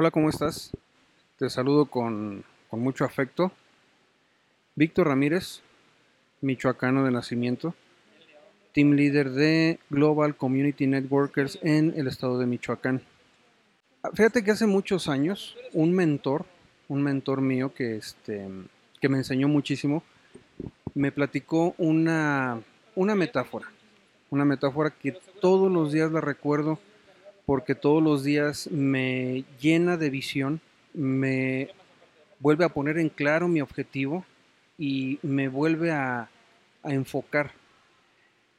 Hola, ¿cómo estás? Te saludo con, con mucho afecto. Víctor Ramírez, michoacano de nacimiento, team leader de Global Community Networkers en el estado de Michoacán. Fíjate que hace muchos años un mentor, un mentor mío que, este, que me enseñó muchísimo, me platicó una, una metáfora, una metáfora que todos los días la recuerdo porque todos los días me llena de visión, me vuelve a poner en claro mi objetivo y me vuelve a, a enfocar.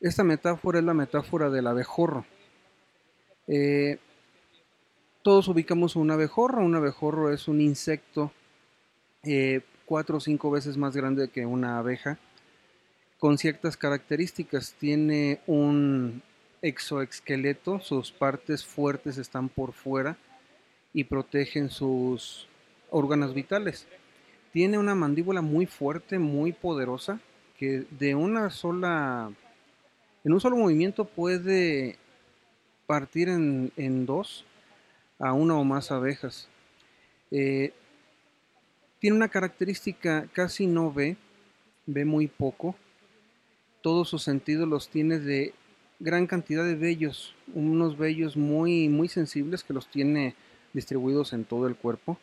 Esta metáfora es la metáfora del abejorro. Eh, todos ubicamos un abejorro. Un abejorro es un insecto eh, cuatro o cinco veces más grande que una abeja, con ciertas características. Tiene un exoesqueleto, sus partes fuertes están por fuera y protegen sus órganos vitales. Tiene una mandíbula muy fuerte, muy poderosa, que de una sola, en un solo movimiento puede partir en, dos a una o más abejas. Eh, tiene una característica, casi no ve, ve muy poco. Todos sus sentidos los tiene de gran cantidad de vellos, unos vellos muy, muy sensibles que los tiene distribuidos en todo el cuerpo.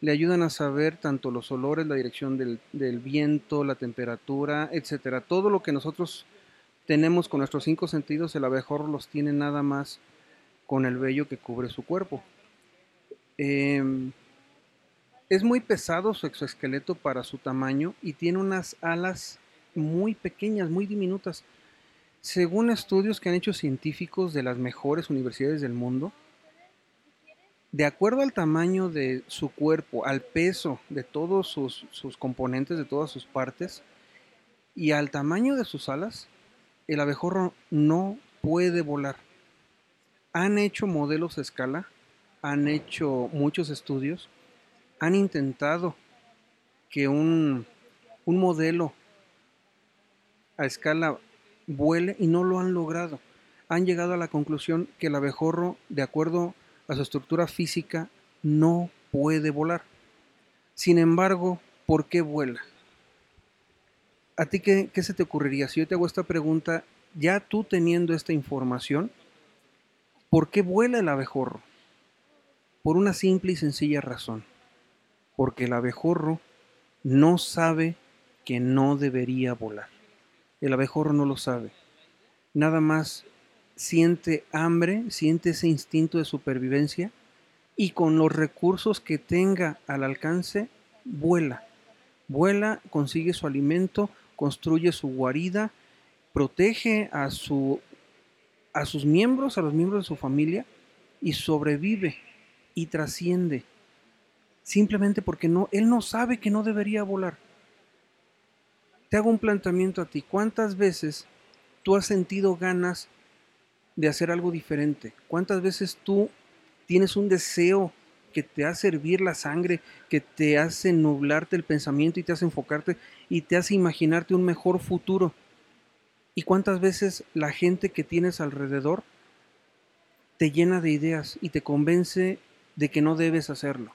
Le ayudan a saber tanto los olores, la dirección del, del viento, la temperatura, etcétera. Todo lo que nosotros tenemos con nuestros cinco sentidos, el abejorro los tiene nada más con el vello que cubre su cuerpo. Eh, es muy pesado su exoesqueleto para su tamaño y tiene unas alas muy pequeñas, muy diminutas. Según estudios que han hecho científicos de las mejores universidades del mundo, de acuerdo al tamaño de su cuerpo, al peso de todos sus, sus, componentes, de todas sus partes, y al tamaño de sus alas, el abejorro no puede volar. Han hecho modelos a escala, han hecho muchos estudios, han intentado que un, un modelo a escala vuele y no lo han logrado. Han llegado a la conclusión que el abejorro, de acuerdo a su estructura física, no puede volar. Sin embargo, ¿por qué vuela? ¿A ti qué, qué, se te ocurriría? Si yo te hago esta pregunta, ya tú teniendo esta información, ¿por qué vuela el abejorro? Por una simple y sencilla razón. Porque el abejorro no sabe que no debería volar. El abejorro no lo sabe. Nada más siente hambre, siente ese instinto de supervivencia y con los recursos que tenga al alcance, vuela. Vuela, consigue su alimento, construye su guarida, protege a, su, a sus miembros, a los miembros de su familia y sobrevive y trasciende. Simplemente porque no, él no sabe que no debería volar. Te hago un planteamiento a ti. ¿Cuántas veces tú has sentido ganas de hacer algo diferente? ¿Cuántas veces tú tienes un deseo que te hace hervir la sangre, que te hace nublarte el pensamiento y te hace enfocarte y te hace imaginarte un mejor futuro? ¿Y cuántas veces la gente que tienes alrededor te llena de ideas y te convence de que no debes hacerlo?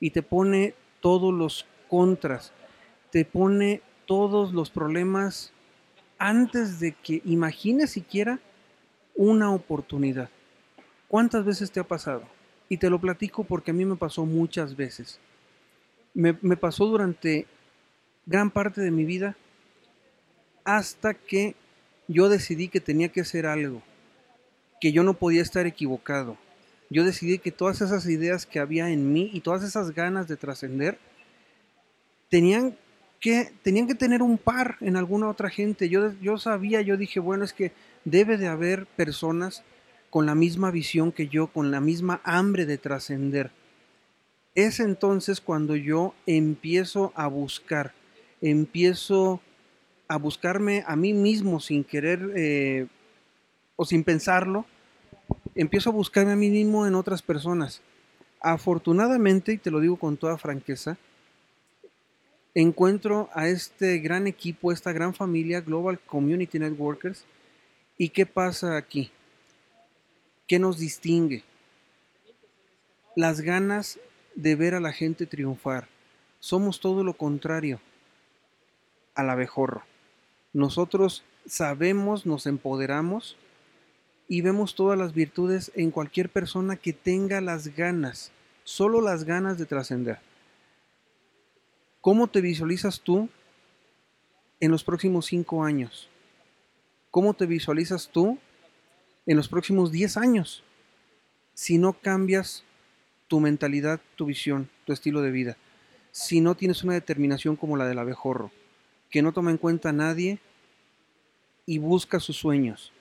Y te pone todos los contras, te pone todos los problemas antes de que imagines siquiera una oportunidad. ¿Cuántas veces te ha pasado? Y te lo platico porque a mí me pasó muchas veces. Me, me pasó durante gran parte de mi vida hasta que yo decidí que tenía que hacer algo, que yo no podía estar equivocado. Yo decidí que todas esas ideas que había en mí y todas esas ganas de trascender tenían que tenían que tener un par en alguna otra gente. Yo, yo sabía, yo dije, bueno, es que debe de haber personas con la misma visión que yo, con la misma hambre de trascender. Es entonces cuando yo empiezo a buscar, empiezo a buscarme a mí mismo sin querer eh, o sin pensarlo, empiezo a buscarme a mí mismo en otras personas. Afortunadamente, y te lo digo con toda franqueza, encuentro a este gran equipo, esta gran familia Global Community Networkers. ¿Y qué pasa aquí? ¿Qué nos distingue? las ganas de ver a la gente triunfar. Somos todo lo contrario al abejorro. Nosotros sabemos, nos empoderamos y vemos todas las virtudes en cualquier persona que tenga las ganas, solo las ganas de trascender. ¿Cómo te visualizas tú en los próximos cinco años? ¿Cómo te visualizas tú en los próximos diez años? Si no cambias tu mentalidad, tu visión, tu estilo de vida, si no tienes una determinación como la del abejorro, que no toma en cuenta a nadie y busca sus sueños.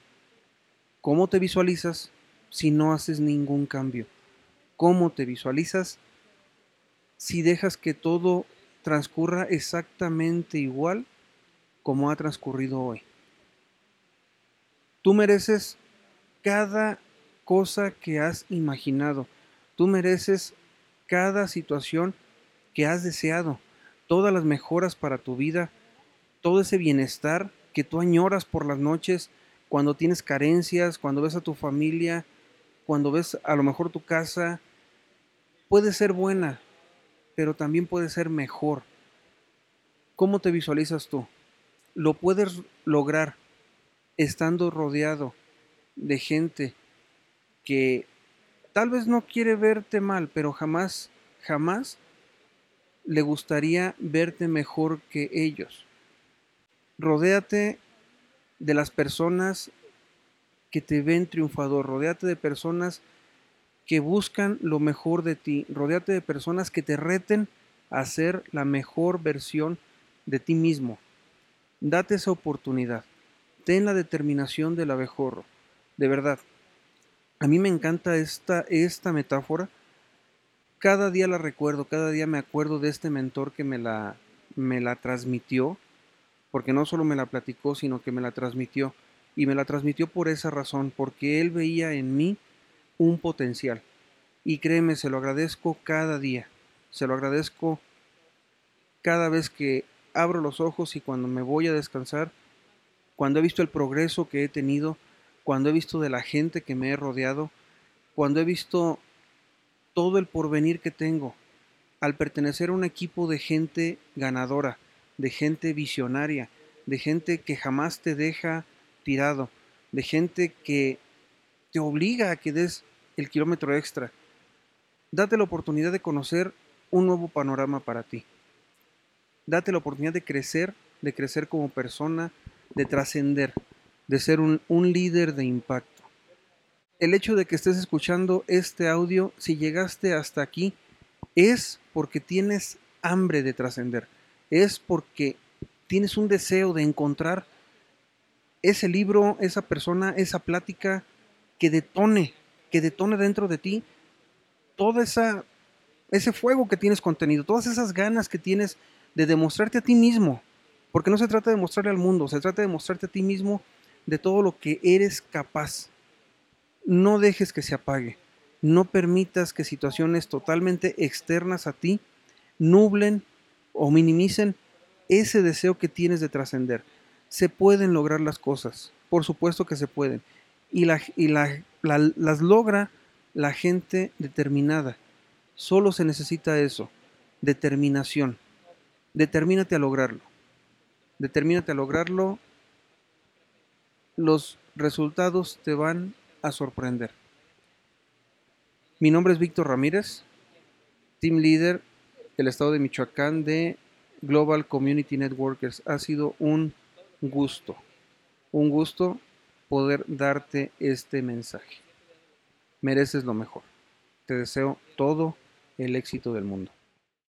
¿Cómo te visualizas si no haces ningún cambio? ¿Cómo te visualizas si dejas que todo transcurra exactamente igual como ha transcurrido hoy? Tú mereces cada cosa que has imaginado. Tú mereces cada situación que has deseado, todas las mejoras para tu vida, todo ese bienestar que tú añoras por las noches, cuando tienes carencias, cuando ves a tu familia, cuando ves a lo mejor tu casa, puede ser buena, pero también puede ser mejor. ¿Cómo te visualizas tú? Lo puedes lograr estando rodeado de gente que tal vez no quiere verte mal, pero jamás, jamás le gustaría verte mejor que ellos. Rodéate de las personas que te ven triunfador, rodéate de personas que buscan lo mejor de ti, rodéate de personas que te reten a ser la mejor versión de ti mismo. Date esa oportunidad. Ten la determinación del abejorro. De verdad. A mí me encanta esta, esta metáfora. Cada día la recuerdo, cada día me acuerdo de este mentor que me la, me la transmitió porque no solo me la platicó, sino que me la transmitió. Y me la transmitió por esa razón, porque él veía en mí un potencial. Y créeme, se lo agradezco cada día. Se lo agradezco cada vez que abro los ojos y cuando me voy a descansar, cuando he visto el progreso que he tenido, cuando he visto de la gente que me he rodeado, cuando he visto todo el porvenir que tengo, al pertenecer a un equipo de gente ganadora, de gente visionaria, de gente que jamás te deja tirado, de gente que obliga a que des el kilómetro extra. Date la oportunidad de conocer un nuevo panorama para ti. Date la oportunidad de crecer, de crecer como persona, de trascender, de ser un, líder de impacto. El hecho de que estés escuchando este audio, si llegaste hasta aquí, es porque tienes hambre de trascender es porque tienes un deseo de encontrar ese libro, esa persona, esa plática que detone, que detone dentro de ti todo esa, ese fuego que tienes contenido, todas esas ganas que tienes de demostrarte a ti mismo. Porque no se trata de mostrarle al mundo, se trata de mostrarte a ti mismo de todo lo que eres capaz. No dejes que se apague. No permitas que situaciones totalmente externas a ti nublen o minimicen ese deseo que tienes de trascender. Se pueden lograr las cosas, por supuesto que se pueden. Y, la, y las logra la gente determinada. Solo se necesita eso, determinación. Determínate a lograrlo. Determínate a lograrlo. Los resultados te van a sorprender. Mi nombre es Víctor Ramírez, Team Leader el estado de Michoacán de Global Community Networkers. Ha sido un gusto, un gusto poder darte este mensaje. Mereces lo mejor. Te deseo todo el éxito del mundo.